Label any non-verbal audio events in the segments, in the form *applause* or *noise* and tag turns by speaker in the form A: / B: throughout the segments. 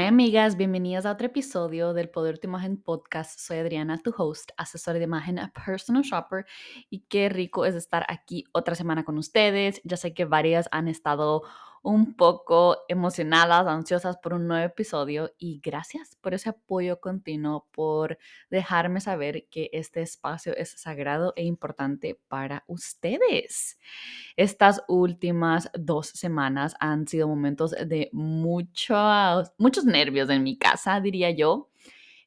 A: Hi amigas, bienvenidas a otro episodio del Poder tu Imagen Podcast. Soy Adriana, tu host, asesora de imagen, a personal shopper y qué rico es estar aquí otra semana con ustedes. Ya sé que varias han estado un poco emocionadas, ansiosas por un nuevo episodio y gracias por ese apoyo continuo, por dejarme saber que este espacio es sagrado e importante para ustedes. Estas últimas dos semanas han sido momentos de muchos, muchos nervios en mi casa, diría yo.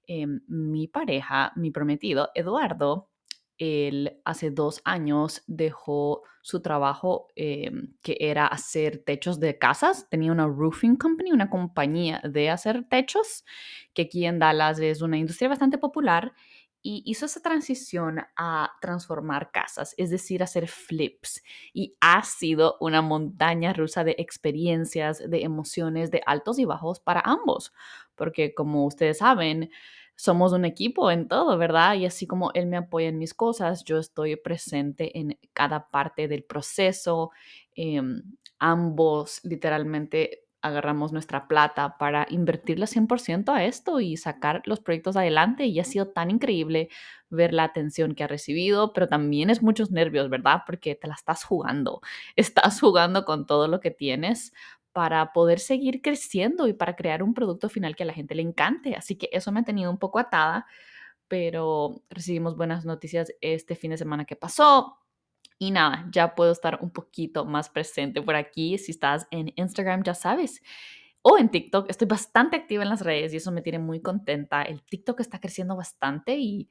A: Em, mi pareja, mi prometido, Eduardo, él hace dos años dejó su trabajo em, que era hacer techos de casas. Tenía una roofing company, una compañía de hacer techos, que aquí en Dallas es una industria bastante popular y hizo esa transición a transformar casas, es decir, hacer flips. Y ha sido una montaña rusa de experiencias, de emociones, de altos y bajos para ambos, porque como ustedes saben, somos un equipo en todo, ¿verdad? Y así como él me apoya en mis cosas, yo estoy presente en cada parte del proceso. Em, ambos literalmente agarramos nuestra plata para invertirla 100% a esto y sacar los proyectos adelante. Y ha sido tan increíble ver la atención que ha recibido, pero también es muchos nervios, ¿verdad? Porque te la estás jugando. *laughs* Estás jugando con todo lo que tienes para poder seguir creciendo y para crear un producto final que a la gente le encante. Así que eso me ha tenido un poco atada, pero recibimos buenas noticias este fin de semana que pasó. Y nada, ya puedo estar un poquito más presente por aquí. Si estás en Instagram, ya sabes. O en TikTok, estoy bastante activa en las redes y eso me tiene muy contenta. El TikTok está creciendo bastante y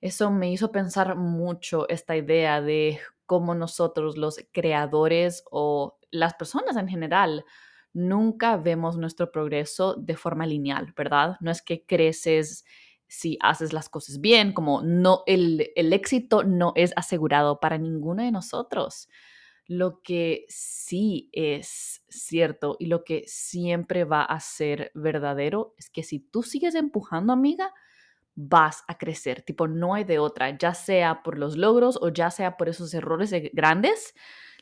A: eso me hizo pensar mucho esta idea de cómo nosotros, los creadores o las personas en general, nunca vemos nuestro progreso de forma lineal, ¿verdad? No es que creces si haces las cosas bien, como no, el, el éxito no es asegurado para ninguno de nosotros. Lo que sí es cierto y lo que siempre va a ser verdadero es que si tú sigues empujando, amiga, vas a crecer, tipo, no hay de otra, ya sea por los logros o ya sea por esos errores grandes,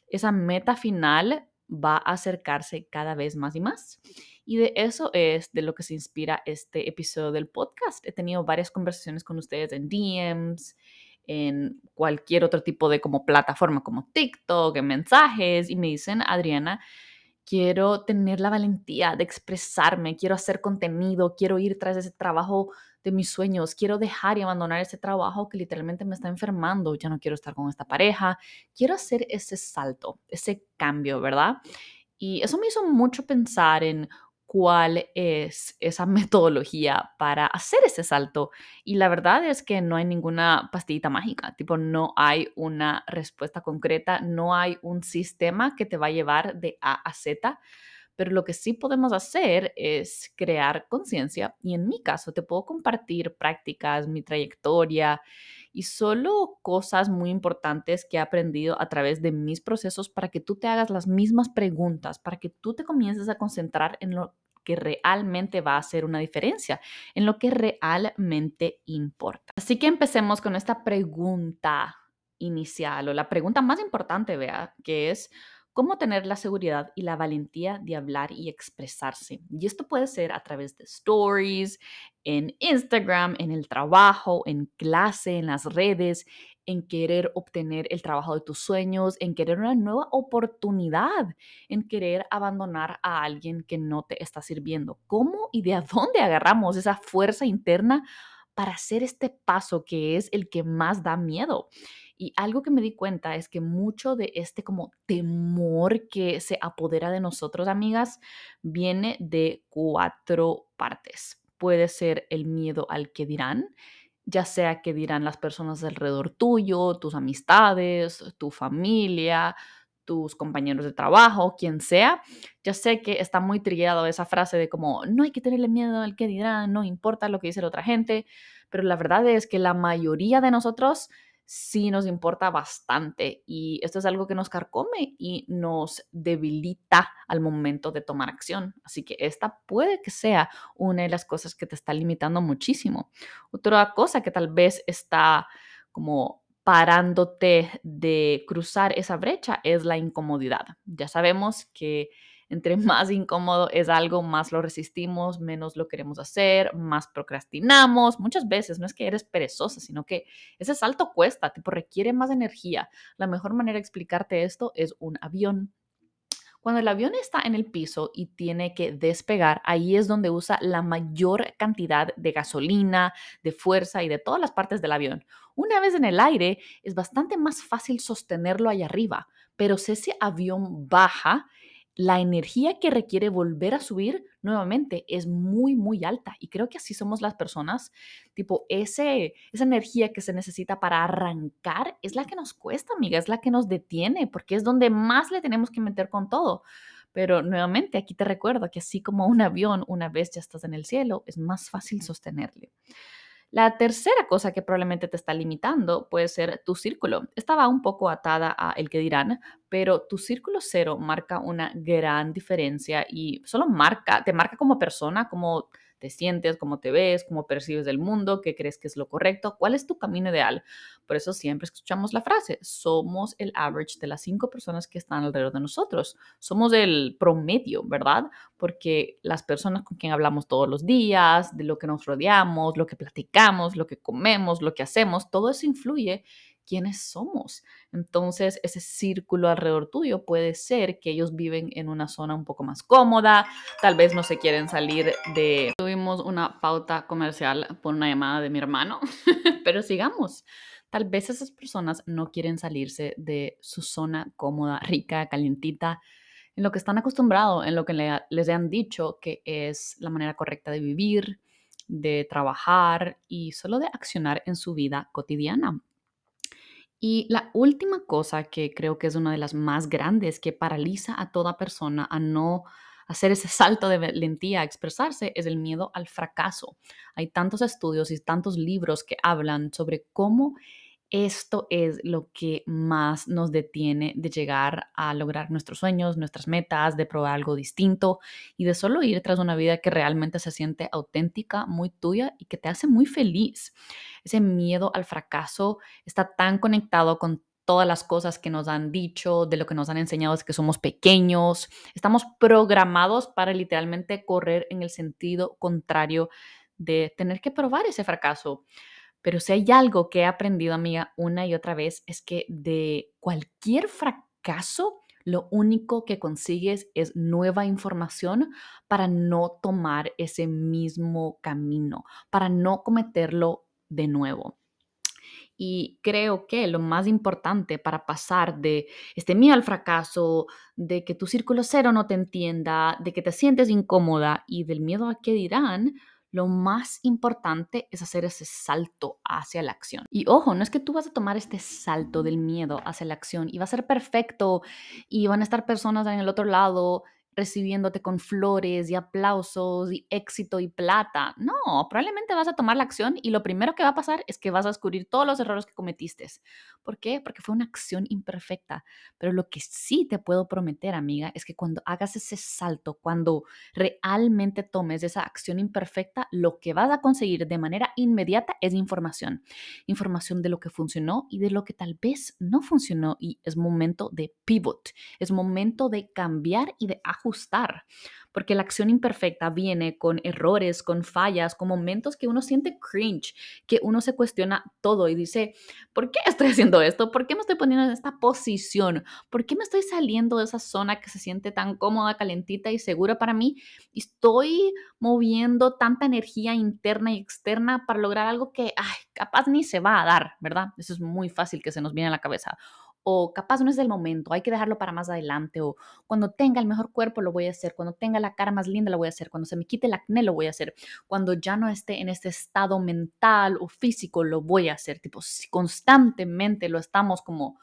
A: esa meta final va a acercarse cada vez más y más. Y de eso es de lo que se inspira este episodio del podcast. He tenido varias conversaciones con ustedes en DMs, en cualquier otro tipo de como plataforma como TikTok, en mensajes, y me dicen, Adriana, quiero tener la valentía de expresarme, quiero hacer contenido, quiero ir tras ese trabajo mis sueños, quiero dejar y abandonar ese trabajo que literalmente me está enfermando, ya no quiero estar con esta pareja, quiero hacer ese salto, ese cambio, ¿verdad? Y eso me hizo mucho pensar en cuál es esa *laughs* metodología para hacer ese salto. Y la verdad es que no hay ninguna pastillita mágica, tipo, no hay una respuesta concreta, no hay un sistema que te va a llevar de A a Z pero lo que sí podemos hacer es crear conciencia y en mi caso te puedo compartir prácticas, mi trayectoria y solo cosas muy importantes que he aprendido a través de mis procesos para que tú te hagas las mismas preguntas, para que tú te comiences a concentrar en lo que realmente va a hacer una diferencia, en lo que realmente importa. Así que empecemos con esta pregunta inicial o la pregunta más importante, vea, que es, cómo tener la seguridad y la valentía de hablar y expresarse. Y esto puede ser a través de stories, en Instagram, en el trabajo, en clase, en las redes, en querer obtener el trabajo de tus sueños, en querer una nueva oportunidad, en querer abandonar a alguien que no te está sirviendo. ¿Cómo y de *laughs* dónde agarramos esa fuerza interna para hacer este paso que es el que más da miedo? Y algo que me di cuenta es que mucho de este como temor que se apodera de nosotros, amigas, viene de cuatro partes. Puede ser el miedo al que dirán, ya sea que dirán las personas alrededor tuyo, tus amistades, tu familia, tus compañeros de trabajo, quien sea. Ya sé que está muy trillado esa frase de como no hay que tenerle miedo al que dirán, no importa lo que dice la otra gente, pero la verdad es que la mayoría de nosotros sí nos importa bastante y esto es algo que nos carcome y nos debilita al momento de tomar acción. Así que esta puede que sea una de las cosas que te está limitando muchísimo. Otra cosa que tal vez está como parándote de cruzar esa brecha es la incomodidad. Ya sabemos que Entre más incómodo es algo, más lo resistimos, menos lo queremos hacer, más procrastinamos. Muchas veces no es que eres perezosa, sino que ese salto cuesta, tipo requiere más energía. La mejor manera de explicarte esto es un avión. Cuando el avión está en el piso y tiene que despegar, ahí es donde usa la mayor cantidad de gasolina, de fuerza y de todas las partes del avión. Una vez en el aire, es bastante más fácil sostenerlo ahí arriba, pero si ese avión baja, la energía que requiere volver a subir nuevamente es muy, muy alta. Y creo que así somos las personas. Tipo, ese, esa energía que se necesita para arrancar es la que nos cuesta, amiga, es la que nos detiene, porque es donde más le tenemos que meter con todo. Pero nuevamente, aquí te recuerdo que así como un avión, una vez ya estás en el cielo, es más fácil sostenerle. La tercera cosa que probablemente te está limitando puede ser tu círculo. Estaba un poco atada a el que dirán, pero tu círculo cero marca una gran diferencia y solo marca, te marca como persona, como te sientes, cómo te ves, cómo percibes el mundo, qué crees que es lo correcto, cuál es tu camino ideal. Por eso siempre escuchamos la frase, somos el average de las cinco personas que están alrededor de nosotros. Somos el promedio, ¿verdad? Porque las personas con quien hablamos todos los días, de lo que nos rodeamos, lo que platicamos, lo que comemos, lo que hacemos, todo eso influye quiénes somos. Entonces, ese círculo alrededor tuyo puede ser que ellos viven en una zona un poco más cómoda, tal vez no se quieren salir de... Tuvimos una pauta comercial por una llamada de mi hermano, *laughs* pero sigamos. Tal vez esas personas no quieren salirse de su zona cómoda, rica, calientita, en lo que están acostumbrados, en lo que les han dicho que es la manera correcta de vivir, de trabajar y solo de accionar en su vida cotidiana. Y la última cosa que creo que es una de las más grandes que paraliza a toda persona a no hacer ese salto de valentía a expresarse es el miedo al fracaso. Hay tantos estudios y tantos libros que hablan sobre cómo esto es lo que más nos detiene de llegar a lograr nuestros sueños, nuestras metas, de probar algo distinto y de solo ir tras una vida que realmente se siente auténtica, muy tuya y que te hace muy feliz. Ese miedo al fracaso está tan conectado con todas las cosas que nos han dicho, de lo que nos han enseñado es que somos pequeños. Estamos programados para literalmente correr en el sentido contrario de tener que probar ese fracaso. Pero si hay algo que he aprendido, amiga, una y otra vez, es que de cualquier fracaso, lo único que consigues es nueva información para no tomar ese mismo camino, para no cometerlo de nuevo. Y creo que lo más importante para pasar de este miedo al fracaso, de que tu círculo cero no te entienda, de que te sientes incómoda y del miedo a qué dirán, lo más importante es hacer ese salto hacia la acción. Y ojo, no es que tú vas a tomar este salto del miedo hacia la acción y va a ser perfecto y van a estar personas en el otro lado recibiéndote con flores y aplausos y éxito y plata. No, probablemente vas a tomar la acción y lo primero que va a pasar es que vas a descubrir todos los errores que cometiste. ¿Por qué? Porque fue una acción imperfecta. Pero lo que sí te puedo prometer, amiga, es que cuando hagas ese salto, cuando realmente tomes esa acción imperfecta, lo que vas a conseguir de manera inmediata es información. Información de lo que funcionó y de lo que tal vez no funcionó y es momento de pivot. Es momento de cambiar y de ajustar porque la acción imperfecta viene con errores, con fallas, con momentos que uno siente cringe, que uno se cuestiona todo y dice, ¿por qué estoy haciendo esto? ¿Por qué me estoy poniendo en esta posición? ¿Por qué me estoy saliendo de esa zona que se siente tan cómoda, calentita y segura para mí? Estoy moviendo tanta energía interna y externa para lograr algo que, ay, capaz ni se va a dar, ¿verdad? Eso es muy fácil que se nos viene a la cabeza o capaz no es del momento, hay que dejarlo para más adelante, o cuando tenga el mejor cuerpo lo voy a hacer, cuando tenga la cara más linda lo voy a hacer, cuando se me quite el acné lo voy a hacer, cuando ya no esté en este estado mental o físico lo voy a hacer, tipo, si constantemente lo estamos como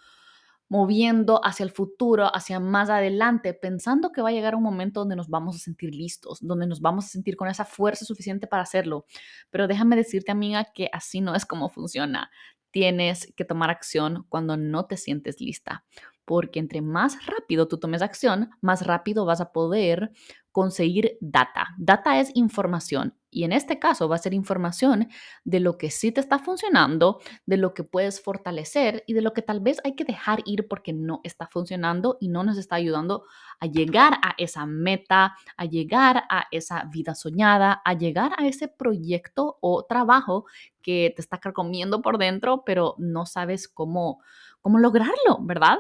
A: moviendo hacia el futuro, hacia más adelante, pensando que va a llegar un momento donde nos vamos a sentir listos, donde nos vamos a sentir con esa fuerza suficiente para hacerlo. Pero déjame decirte, amiga, que así no es como funciona tienes que tomar acción cuando no te sientes lista. Porque entre más rápido tú tomes acción, más rápido vas a poder conseguir data. Data es información y en este caso va a ser información de lo que sí te está funcionando, de lo que puedes fortalecer y de lo que tal vez hay que dejar ir porque no está funcionando y no nos está ayudando a llegar a esa meta, a llegar a esa vida soñada, a llegar a ese proyecto o trabajo que te está comiendo por dentro, pero no sabes cómo, cómo lograrlo, ¿verdad?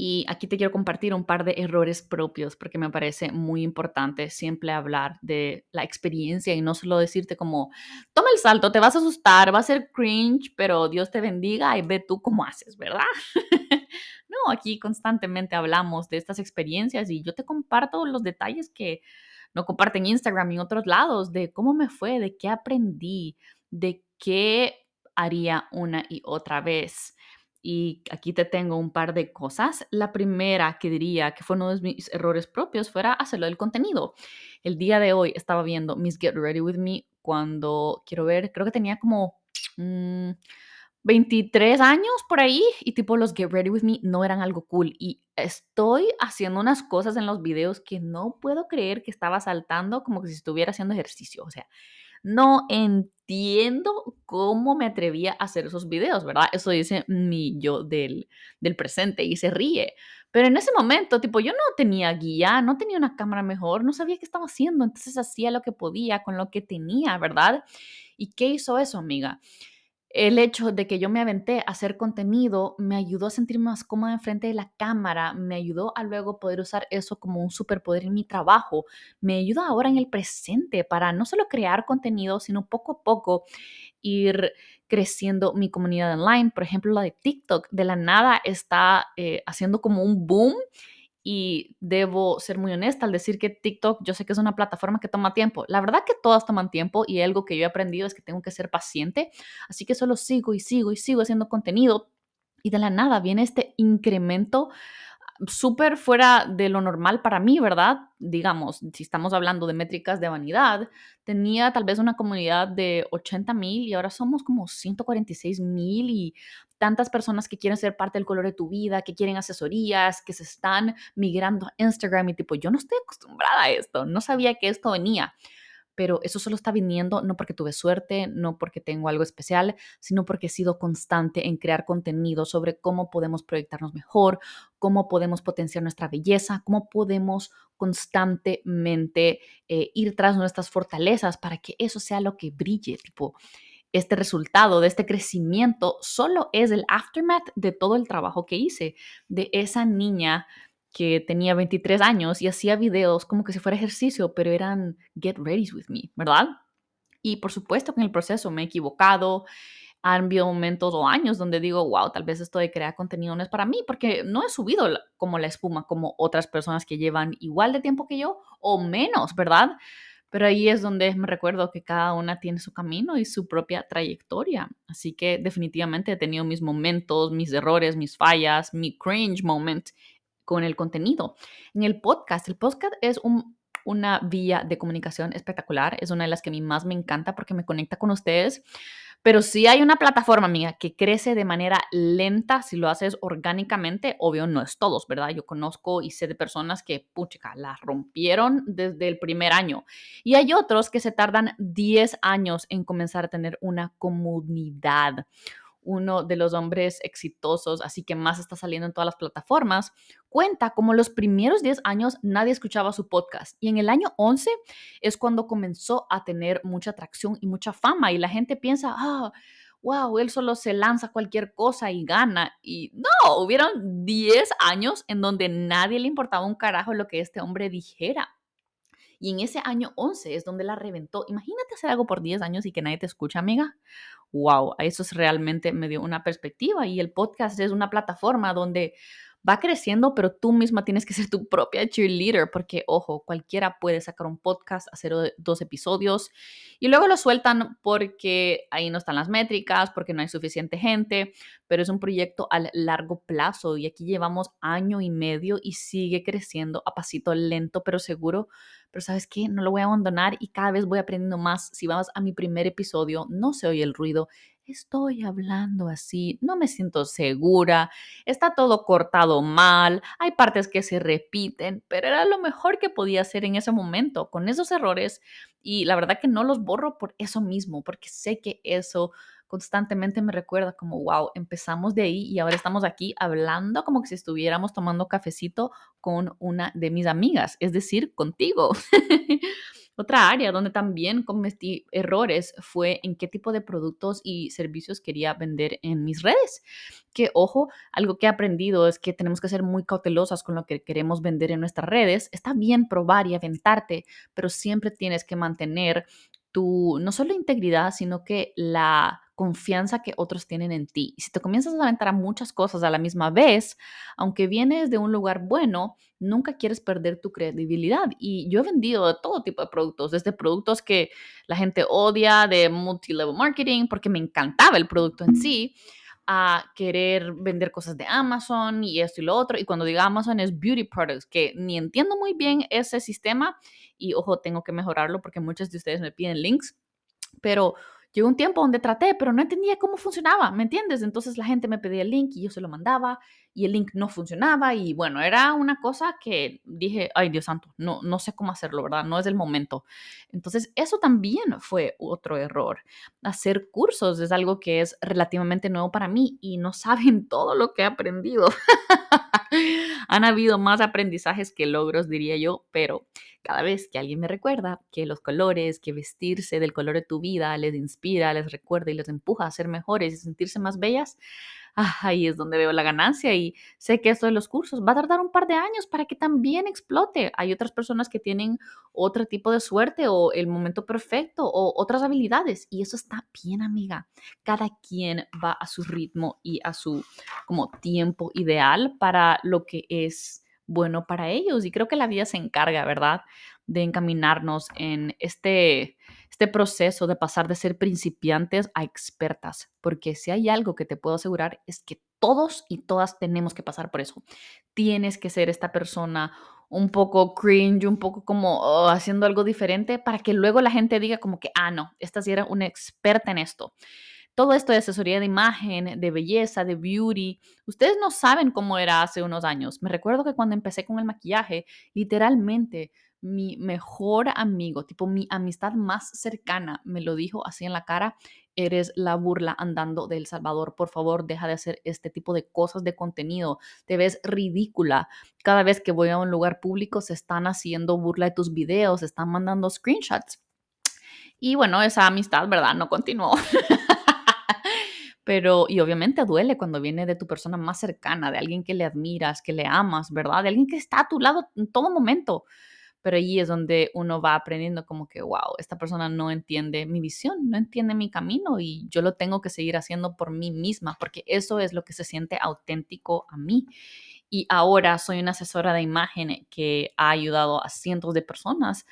A: Y aquí te quiero compartir un par de errores propios porque me parece muy importante siempre hablar de la experiencia y no solo decirte como, toma el salto, te vas a asustar, va a ser cringe, pero Dios te bendiga y ve tú cómo haces, ¿verdad? *laughs* no, aquí constantemente hablamos de estas experiencias y yo te comparto los detalles que no comparten Instagram y otros lados de cómo me fue, de qué aprendí, de qué haría una y otra vez. Y aquí te tengo un par de cosas. La primera que diría que fue uno de mis errores propios fuera hacerlo del contenido. El día de hoy estaba viendo Miss Get Ready With Me cuando, quiero ver, creo que tenía como 23 mm, años por ahí y tipo los Get Ready With Me no eran algo cool. Y estoy haciendo unas cosas en los videos que no puedo creer que estaba saltando como que si estuviera haciendo ejercicio. O sea, no entiendo cómo me atrevía a hacer esos videos, ¿verdad? Eso dice mi yo del, del presente y se ríe. Pero en ese momento, tipo, yo no tenía guía, no tenía una cámara mejor, no sabía qué estaba haciendo, entonces hacía lo que podía con lo que tenía, ¿verdad? ¿Y qué hizo eso, amiga? El hecho de que yo me aventé a hacer contenido me ayudó a sentirme más cómoda enfrente de la cámara, me ayudó a luego poder usar eso como un superpoder en mi trabajo, me ayuda ahora en el presente para no solo crear contenido, sino poco a poco ir creciendo mi comunidad online. Por ejemplo, la de TikTok, de la nada está eh, haciendo como un boom y debo ser muy honesta al decir que TikTok yo sé que es una plataforma que toma tiempo. La verdad que todas toman tiempo y algo que yo he aprendido es que tengo que ser paciente, así que solo sigo y sigo y sigo haciendo contenido y de la nada viene este incremento súper fuera de lo normal para mí, ¿verdad? Digamos, si estamos hablando de métricas de vanidad, tenía tal vez una comunidad de 80 mil y ahora somos como 146 mil y tantas personas que quieren ser parte del color de tu vida, que quieren asesorías, que se están migrando a Instagram y tipo, yo no estoy acostumbrada a esto, no sabía que esto venía pero eso solo está viniendo no porque tuve suerte, no porque tengo algo especial, sino porque he sido constante en crear contenido sobre cómo podemos proyectarnos mejor, cómo podemos potenciar nuestra belleza, cómo podemos constantemente eh, ir tras nuestras fortalezas para que eso sea lo que brille, tipo este resultado de este crecimiento solo es el aftermath de todo el trabajo que hice, de esa niña que tenía 23 años y hacía videos como que si fuera ejercicio, pero eran get ready with me, ¿verdad? Y por supuesto que en el proceso me he equivocado, han habido momentos o años donde digo, wow, tal vez esto de crear contenido no es para mí, porque no he subido como la espuma como otras personas que llevan igual de tiempo que yo o menos, ¿verdad? Pero ahí es donde me recuerdo que cada una tiene su camino y su propia trayectoria. Así que definitivamente he tenido mis momentos, mis errores, mis fallas, mi cringe moment con el contenido. En el podcast, el podcast es una vía de comunicación espectacular, es una de las que a mí más me encanta porque me conecta con ustedes. Pero si hay una plataforma mía que crece de manera lenta si lo haces orgánicamente. Obvio, no es todos, ¿verdad? Yo conozco y sé de personas que, puchica, la rompieron desde el primer año. Y hay otros que se tardan 10 años en comenzar a tener una comunidad uno de los hombres exitosos, así que más está saliendo en todas las plataformas, cuenta como los primeros 10 años nadie escuchaba su podcast y en el año 11 es cuando comenzó a tener mucha atracción y mucha fama y la gente piensa, ah, wow, él solo se lanza cualquier cosa y gana. Y no, hubieron 10 años en donde nadie le importaba un carajo lo que este hombre dijera. Y en ese año 11 es donde la reventó. Imagínate hacer algo por 10 años y que nadie te escucha, amiga. Wow, eso es realmente me dio una perspectiva y el podcast es una plataforma donde va creciendo, pero tú misma tienes que *laughs* ser tu propia cheerleader, porque, ojo, cualquiera puede sacar un podcast, hacer dos episodios y luego lo sueltan porque ahí no están las métricas, porque no hay suficiente gente, pero es un proyecto a largo plazo y aquí llevamos año y medio y sigue creciendo a pasito lento, pero seguro, pero sabes qué, no lo voy a abandonar y cada vez voy aprendiendo más. Si vamos a mi primer episodio, no se oye el ruido, estoy hablando así, no me siento segura, está todo cortado mal, hay partes que se repiten, pero era lo mejor que podía hacer en ese momento con esos errores y la verdad que no los borro por eso mismo, porque sé que eso constantemente me recuerda como, wow, empezamos de ahí y ahora estamos aquí hablando como que si estuviéramos tomando cafecito con una de mis amigas, es decir, contigo. *laughs* Otra área donde también cometí errores fue en qué tipo de productos y servicios quería vender en mis redes. Que, ojo, algo que he aprendido es que tenemos que ser muy cautelosas con lo que queremos vender en nuestras redes. Está bien probar y aventarte, pero siempre tienes que mantener tu, no solo integridad, sino que la confianza que otros tienen en ti. Y si te comienzas a aventar a muchas cosas a la misma vez, aunque vienes de un lugar bueno, nunca quieres perder tu credibilidad. Y yo he vendido todo tipo de productos, desde productos que la gente odia de multi-level marketing, porque me encantaba el producto en sí, a querer vender cosas de Amazon y esto y lo otro. Y cuando digo Amazon es beauty products, que ni entiendo muy bien ese sistema y ojo, tengo que mejorarlo porque muchos de ustedes me piden links, pero Llegó un tiempo donde traté, pero no entendía cómo funcionaba, ¿me entiendes? Entonces la gente me pedía el link y yo se lo mandaba y el link no funcionaba y bueno, era una cosa que dije, ay Dios santo, no, no sé cómo hacerlo, ¿verdad? No es el momento. Entonces eso también fue otro error. Hacer cursos es algo que es relativamente nuevo para mí y no *laughs* saben todo lo que he aprendido. *laughs* Han habido más aprendizajes que logros, diría yo, pero cada vez que alguien me recuerda que los colores, que vestirse del color de tu vida les inspira, les recuerda y les empuja a ser mejores y sentirse más bellas, ah, ahí es donde veo la ganancia y sé que esto de los cursos va a tardar un par de años para que también explote. Hay otras personas que tienen otro tipo de suerte o el momento perfecto o otras habilidades y eso está bien, amiga. Cada quien va a su ritmo y a su como tiempo ideal para lo que es bueno para ellos. Y creo que la vida se encarga, ¿verdad? De encaminarnos en este, este proceso de pasar de ser principiantes a expertas. Porque si hay algo que te puedo asegurar es que todos y todas tenemos que pasar por eso. Tienes que ser esta persona un poco cringe, un poco como oh, haciendo algo diferente para que luego la gente diga como que, ah, no, esta sí era una experta en esto todo esto de asesoría de imagen, de belleza, de beauty. Ustedes no saben cómo era hace unos años. Me recuerdo que cuando empecé con el maquillaje, literalmente mi mejor amigo, tipo mi amistad más cercana, me lo dijo así en la cara, eres la burla andando de Salvador. Por favor, deja de hacer este tipo de cosas de contenido. Te ves ridícula. Cada vez que voy a un lugar público se están haciendo burla de tus videos, se están mandando screenshots. Y bueno, esa amistad, ¿verdad? No continuó. *laughs* Pero, y obviamente duele cuando viene de tu persona más cercana, de alguien que le admiras, que le amas, ¿verdad? De alguien que está a tu lado en todo momento. Pero allí es donde uno va aprendiendo como que, wow, esta persona no entiende mi visión, no entiende mi camino y yo lo tengo que seguir haciendo por mí misma, porque eso es lo que se siente auténtico a mí. Y ahora soy una asesora de imagen que ha ayudado a cientos de personas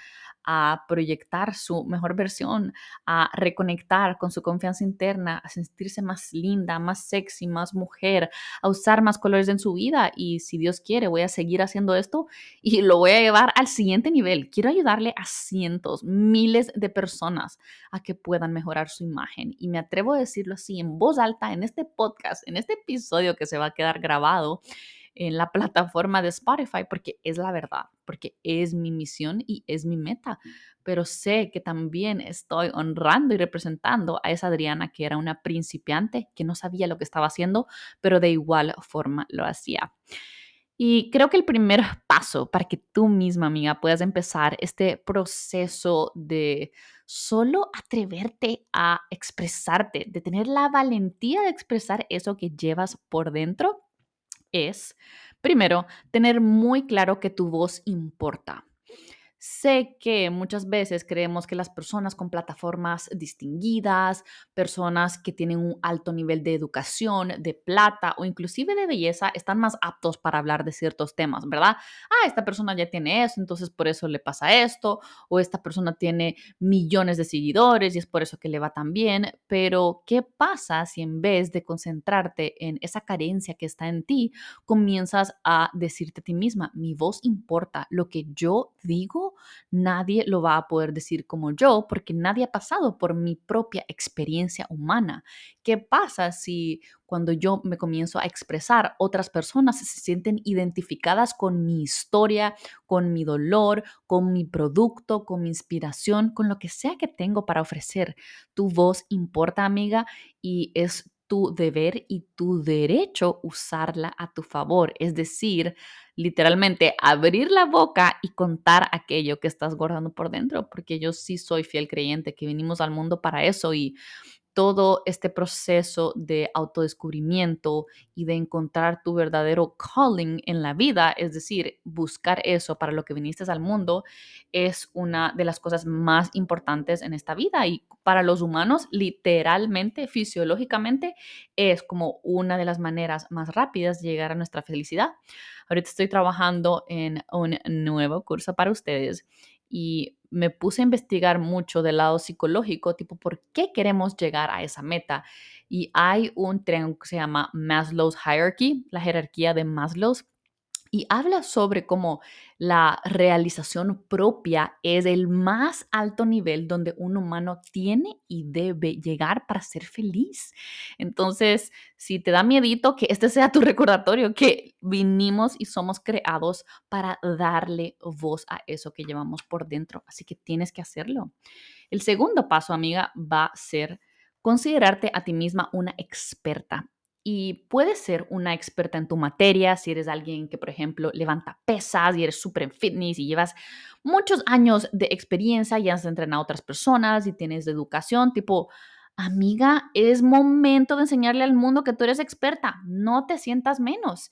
A: a proyectar su mejor versión, a reconectar con su confianza interna, a sentirse más linda, más sexy, más mujer, a usar más colores en su vida. Y si Dios quiere, voy a seguir haciendo esto y lo voy a llevar al siguiente nivel. Quiero ayudarle a cientos, miles de personas a que puedan mejorar su imagen. Y me atrevo a decirlo así en voz alta en este podcast, en este episodio que se va a quedar grabado en la plataforma de Spotify porque es la verdad, porque es mi misión y es mi meta. Pero sé que también estoy honrando y representando a esa Adriana que era una principiante, que no sabía lo que estaba haciendo, pero de igual forma lo hacía. Y creo que el primer paso para que tú misma, amiga, puedas empezar este proceso de solo atreverte a expresarte, de tener la valentía de expresar eso que llevas por dentro, es, primero, tener muy claro que tu voz importa. Sé que muchas veces creemos que las personas con plataformas distinguidas, personas que tienen un alto nivel de educación, de plata o inclusive de belleza, están más aptos para hablar de ciertos temas, ¿verdad? Ah, esta persona ya tiene eso, entonces por eso le pasa esto, o esta persona tiene millones de seguidores y es por eso que le va tan bien, pero ¿qué pasa si en vez de concentrarte en esa carencia que está en ti, comienzas a decirte a ti misma, mi voz importa, lo que yo digo nadie lo va a poder decir como yo porque nadie ha pasado por mi propia experiencia humana. ¿Qué pasa si cuando yo me comienzo a expresar, otras personas se sienten identificadas con mi historia, con mi dolor, con mi producto, con mi inspiración, con lo que sea que tengo para ofrecer? Tu voz importa, amiga, y es tu deber y tu derecho usarla a tu favor. Es decir, literalmente abrir la boca y contar aquello que estás guardando por dentro, porque yo sí soy fiel creyente que vinimos al mundo para eso y todo este proceso de autodescubrimiento y de encontrar tu verdadero calling en la vida, es decir, buscar eso para lo que viniste al mundo, es una de las cosas más importantes en esta vida y para los humanos, literalmente, fisiológicamente, es como una de las maneras más rápidas de llegar a nuestra felicidad. Ahorita estoy trabajando en un nuevo curso para ustedes y me puse a investigar mucho del lado psicológico, tipo, ¿por qué queremos llegar a esa meta? Y hay un tren que se llama Maslow's Hierarchy, la jerarquía de Maslow's, y habla sobre cómo la realización propia es el más alto nivel donde un humano tiene y debe llegar para ser feliz. Entonces, si te da miedito que este sea tu recordatorio, que vinimos y somos creados para darle voz a eso que llevamos por dentro, así que tienes que hacerlo. El segundo paso, amiga, va a ser considerarte a ti misma una experta y puedes ser una experta en tu materia si eres alguien que, por ejemplo, levanta pesas y eres súper en fitness y llevas muchos años de experiencia y has entrenado a otras personas y tienes de educación, tipo, amiga, es momento de enseñarle al mundo que tú eres experta, no te sientas menos.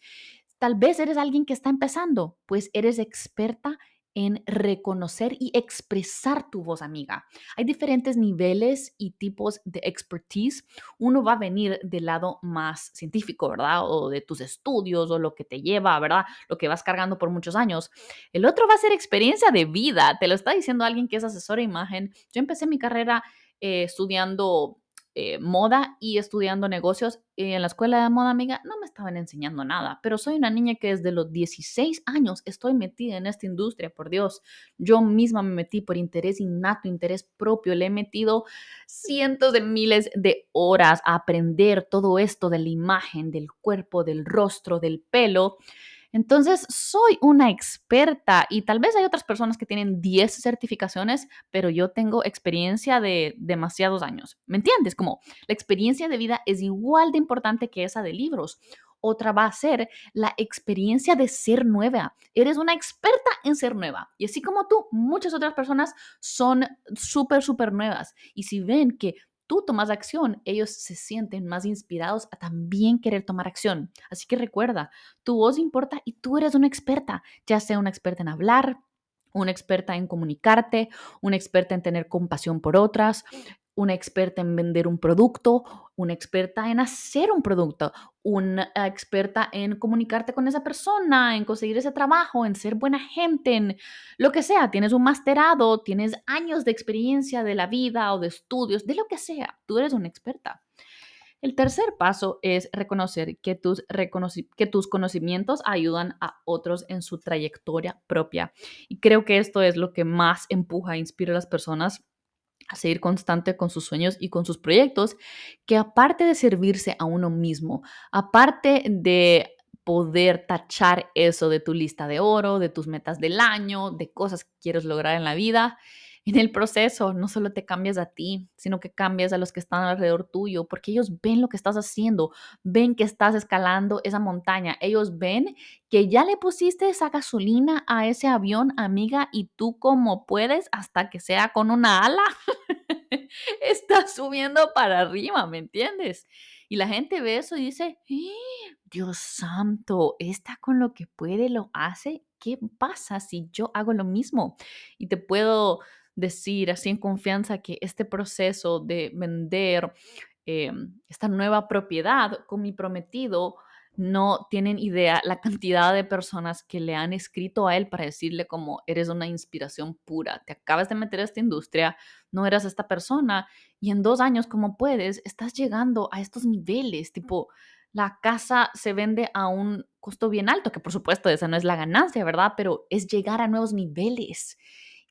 A: Tal vez eres alguien que está empezando, pues eres experta en reconocer y expresar tu voz, amiga. Hay diferentes niveles y tipos de expertise. Uno va a venir del lado más científico, ¿verdad? O de tus estudios o lo que te lleva, ¿verdad? Lo que vas cargando por muchos años. El otro va a ser experiencia de vida. Te lo está diciendo alguien que es asesor de imagen. Yo empecé mi carrera eh, estudiando eh, moda y estudiando negocios. En la escuela de moda, amiga, no me estaban enseñando nada, pero soy una niña que desde los 16 años estoy metida en esta industria, por Dios. Yo misma me metí por interés innato, interés propio. Le he metido cientos de miles de horas a aprender todo esto de la imagen, del cuerpo, del rostro, del pelo. Entonces, soy una experta y tal vez hay otras personas que tienen 10 certificaciones, pero yo tengo experiencia de demasiados años. ¿Me entiendes? Como la experiencia de vida es igual de importante que esa de libros. Otra va a ser la experiencia de ser nueva. Eres una experta en ser nueva. Y así como tú, muchas otras personas son súper, súper nuevas. Y si ven que tú tomas acción, ellos se sienten más inspirados a también querer tomar acción. Así que recuerda, tu voz importa y tú eres una experta, ya sea una experta en hablar, una experta en comunicarte, una experta en tener compasión por otras, una experta en vender un producto, una experta en hacer un producto, una experta en comunicarte con esa persona, en conseguir ese trabajo, en ser buena gente, en lo que sea. Tienes un masterado, tienes años de experiencia de la vida o de estudios, de lo que sea. Tú eres una experta. El tercer paso es reconocer que tus, que tus conocimientos ayudan a otros en su trayectoria propia. Y creo que esto es lo que más empuja e inspira a las personas a seguir constante con sus sueños y con sus proyectos, que aparte de servirse a uno mismo, aparte de poder tachar eso de tu lista de oro, de tus metas del año, de cosas que quieres lograr en la vida, en el proceso no solo te cambias a ti, sino que cambias a los que están alrededor tuyo, porque ellos ven lo que estás haciendo, ven que estás escalando esa montaña, ellos ven que ya le pusiste esa gasolina a ese avión, amiga, y tú como puedes, hasta que sea con una ala, *laughs* estás subiendo para arriba, ¿me entiendes? Y la gente ve eso y dice, ¡Ah! Dios santo, está con lo que puede, lo hace. ¿Qué pasa si yo hago lo mismo? Y te puedo decir así en confianza que este proceso de vender eh, esta nueva propiedad con mi prometido, no tienen idea la cantidad de personas que le han escrito a él para decirle como eres una inspiración pura, te acabas de meter a esta industria, no eras esta persona y en dos años como puedes, estás llegando a estos niveles, tipo, la casa se vende a un costo bien alto, que por supuesto esa no es la ganancia, ¿verdad? Pero es llegar a nuevos niveles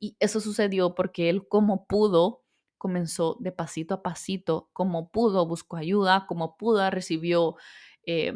A: Y eso sucedió porque él como pudo comenzó de pasito a pasito, como pudo buscó ayuda, como pudo recibió eh,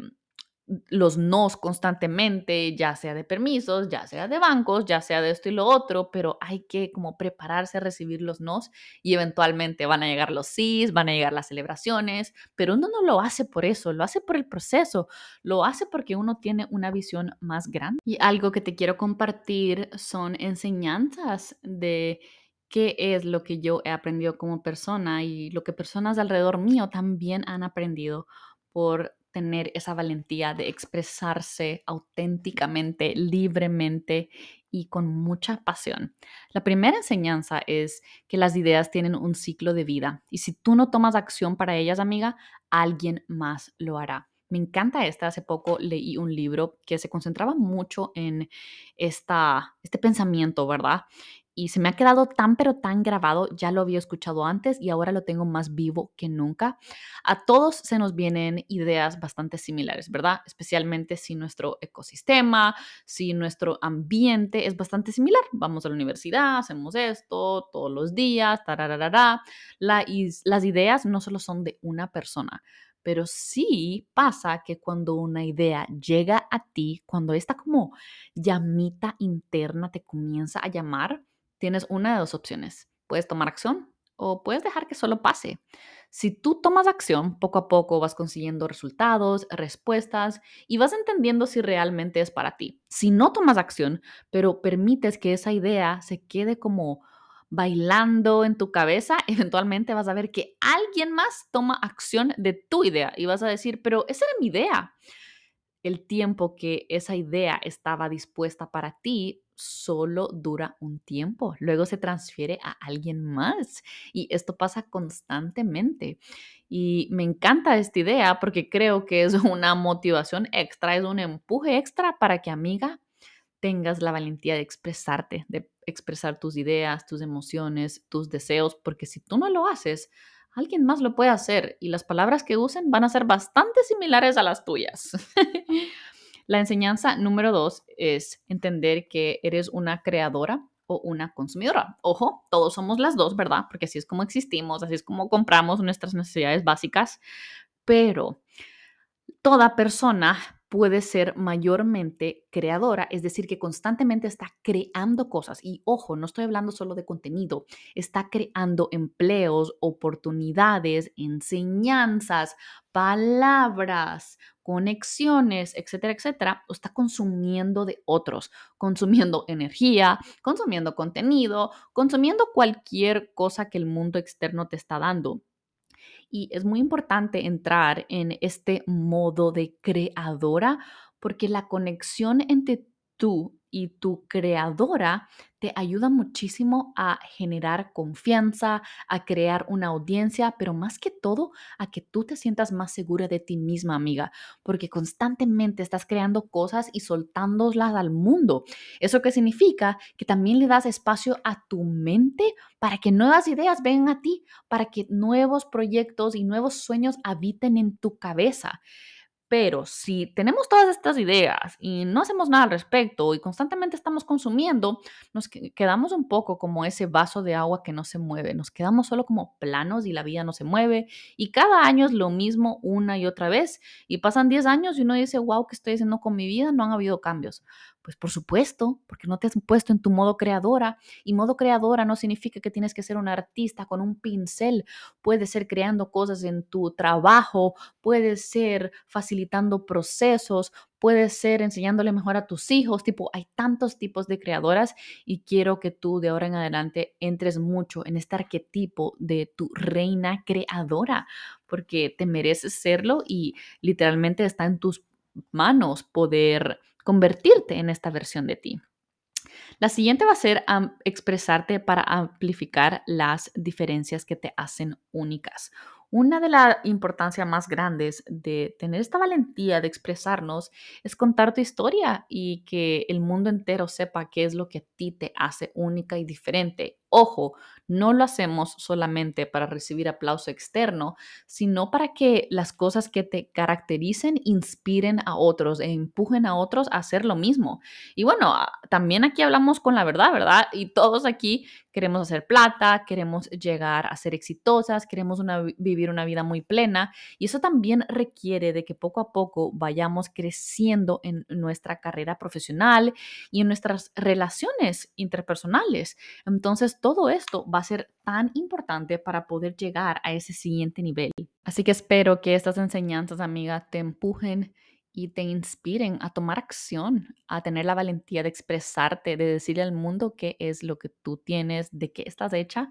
A: los nos constantemente, ya sea de permisos, ya sea de bancos, ya sea de esto y lo otro, pero hay que como prepararse a recibir los nos y eventualmente van a llegar los sís, van a llegar las celebraciones, pero uno no lo hace por eso, lo hace por el proceso, lo hace porque uno tiene una visión más grande. Y algo que te quiero compartir son enseñanzas de qué es lo que yo he aprendido como persona y lo que personas alrededor mío también han aprendido por tener esa valentía de expresarse auténticamente, libremente y con mucha pasión. La primera enseñanza es que las ideas tienen un ciclo de vida y si tú no tomas acción para ellas, amiga, alguien más lo hará. Me encanta esta. Hace poco leí un libro que se concentraba mucho en esta, este pensamiento, ¿verdad? Y se me ha quedado tan pero tan grabado, ya lo había escuchado antes y ahora lo tengo más vivo que nunca. A todos se nos vienen ideas bastante similares, ¿verdad? Especialmente si nuestro ecosistema, si nuestro ambiente es bastante similar. Vamos a la universidad, hacemos esto todos los días, tarararara. La, las ideas no solo son de una persona, pero sí pasa que cuando una idea llega a ti, cuando esta como llamita interna te comienza a llamar, tienes una de dos opciones. Puedes tomar acción o puedes dejar que solo pase. Si tú tomas acción, poco a poco vas consiguiendo resultados, respuestas y vas entendiendo si realmente es para ti. Si no tomas acción, pero permites que esa idea se quede como bailando en tu cabeza, *laughs* eventualmente vas a ver que alguien más toma acción de tu idea y vas a decir, pero esa era mi idea. El tiempo que esa idea estaba dispuesta para ti solo dura un tiempo, luego se transfiere a alguien más y esto pasa constantemente. Y me encanta esta idea porque creo que es *laughs* una motivación extra, es un empuje extra para que amiga tengas la valentía de expresarte, de expresar tus ideas, tus emociones, tus deseos, porque si tú no lo haces, alguien más lo puede hacer y las palabras que usen van a ser bastante similares a las tuyas. *laughs* La enseñanza número dos es entender que eres una creadora o una consumidora. Ojo, todos somos las dos, ¿verdad? Porque así es como existimos, así es como compramos nuestras necesidades básicas, pero toda persona puede ser mayormente creadora, es decir, que constantemente está creando cosas. Y ojo, no estoy hablando solo de contenido, está creando empleos, oportunidades, enseñanzas, palabras, conexiones, etcétera, etcétera, o está consumiendo de otros, consumiendo energía, consumiendo contenido, consumiendo cualquier cosa que el mundo externo te está dando. Y es muy importante entrar en este modo de creadora porque la conexión entre tú y tu creadora te ayuda muchísimo a generar confianza, a crear una audiencia, pero más que todo a que tú te sientas más segura de ti misma, amiga, porque constantemente estás creando cosas y soltándolas al mundo. ¿Eso qué significa? Que también le das espacio a tu mente para que nuevas ideas vengan a ti, para que nuevos proyectos y nuevos sueños habiten en tu cabeza. Pero si tenemos todas estas ideas y no hacemos nada al respecto y constantemente estamos consumiendo, nos quedamos un poco como ese vaso de agua que no se mueve. Nos quedamos solo como planos y la vida no se mueve. Y cada año es lo mismo una y otra vez. Y pasan 10 años y uno dice, wow, ¿qué estoy haciendo con mi vida? No han habido cambios. Pues por supuesto, porque no te has puesto en tu modo creadora. Y modo creadora no significa que tienes que ser un artista con un pincel. Puede ser creando cosas en tu trabajo, puede ser facilitando procesos, puede ser enseñándole mejor a tus hijos. Tipo, hay tantos tipos de creadoras y quiero que tú de ahora en adelante entres mucho en este arquetipo de tu reina creadora, porque te mereces serlo y literalmente está en tus manos poder convertirte en esta versión de ti. La siguiente va a ser expresarte para amplificar las diferencias que te hacen únicas. Una de las importancias más grandes de tener esta valentía de expresarnos es contar tu historia y que el mundo entero sepa qué es lo que a ti te hace única y diferente. Ojo, no lo hacemos solamente para recibir aplauso externo, sino para que las cosas que te caractericen inspiren a otros e empujen a otros a hacer lo mismo. Y bueno, ah, también aquí hablamos con la verdad, ¿verdad? Y todos aquí queremos hacer plata, queremos llegar a ser exitosas, queremos vivir una vida muy plena y eso también requiere de que poco a poco vayamos creciendo en nuestra carrera profesional y en nuestras relaciones interpersonales. Entonces, todo esto va a ser tan importante para poder llegar a ese siguiente nivel. Así que espero que estas enseñanzas, amiga, te empujen y te inspiren a tomar acción, a tener la valentía de expresarte, de decirle al mundo qué es lo que tú tienes, de qué estás hecha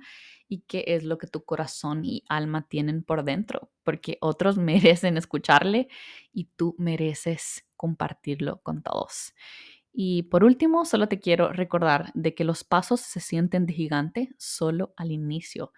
A: y qué es lo que tu corazón y alma tienen por dentro, porque otros *laughs* merecen escucharle y tú mereces compartirlo con todos. Y por último, solo te quiero recordar de que los pasos se sienten de gigante solo al inicio.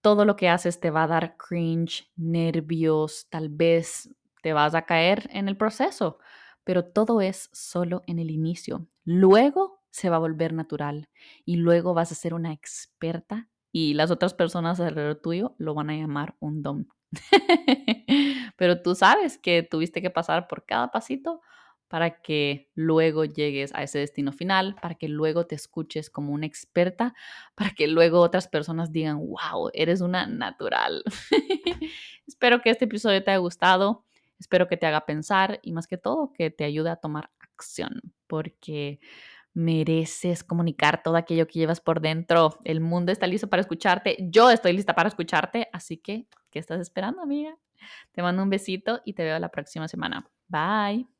A: Todo lo que haces te va a dar cringe, nervios, tal vez te vas a caer en el proceso, pero todo es solo en el inicio. Luego se va a volver natural y luego vas a ser una experta y las otras personas alrededor tuyo lo van a llamar un don. *laughs* pero tú sabes que tuviste que pasar por cada pasito para que luego llegues a ese destino final, para que luego te escuches como una experta, *laughs* para que luego otras personas digan, wow, eres una natural. *laughs* Espero que este episodio te haya gustado. Espero que te haga pensar y más que todo que te ayude a tomar acción, porque mereces comunicar todo aquello que llevas por dentro. El mundo está listo para escucharte. Yo estoy lista para escucharte. Así que, ¿qué estás esperando, amiga? Te mando un besito y te veo la próxima semana. Bye.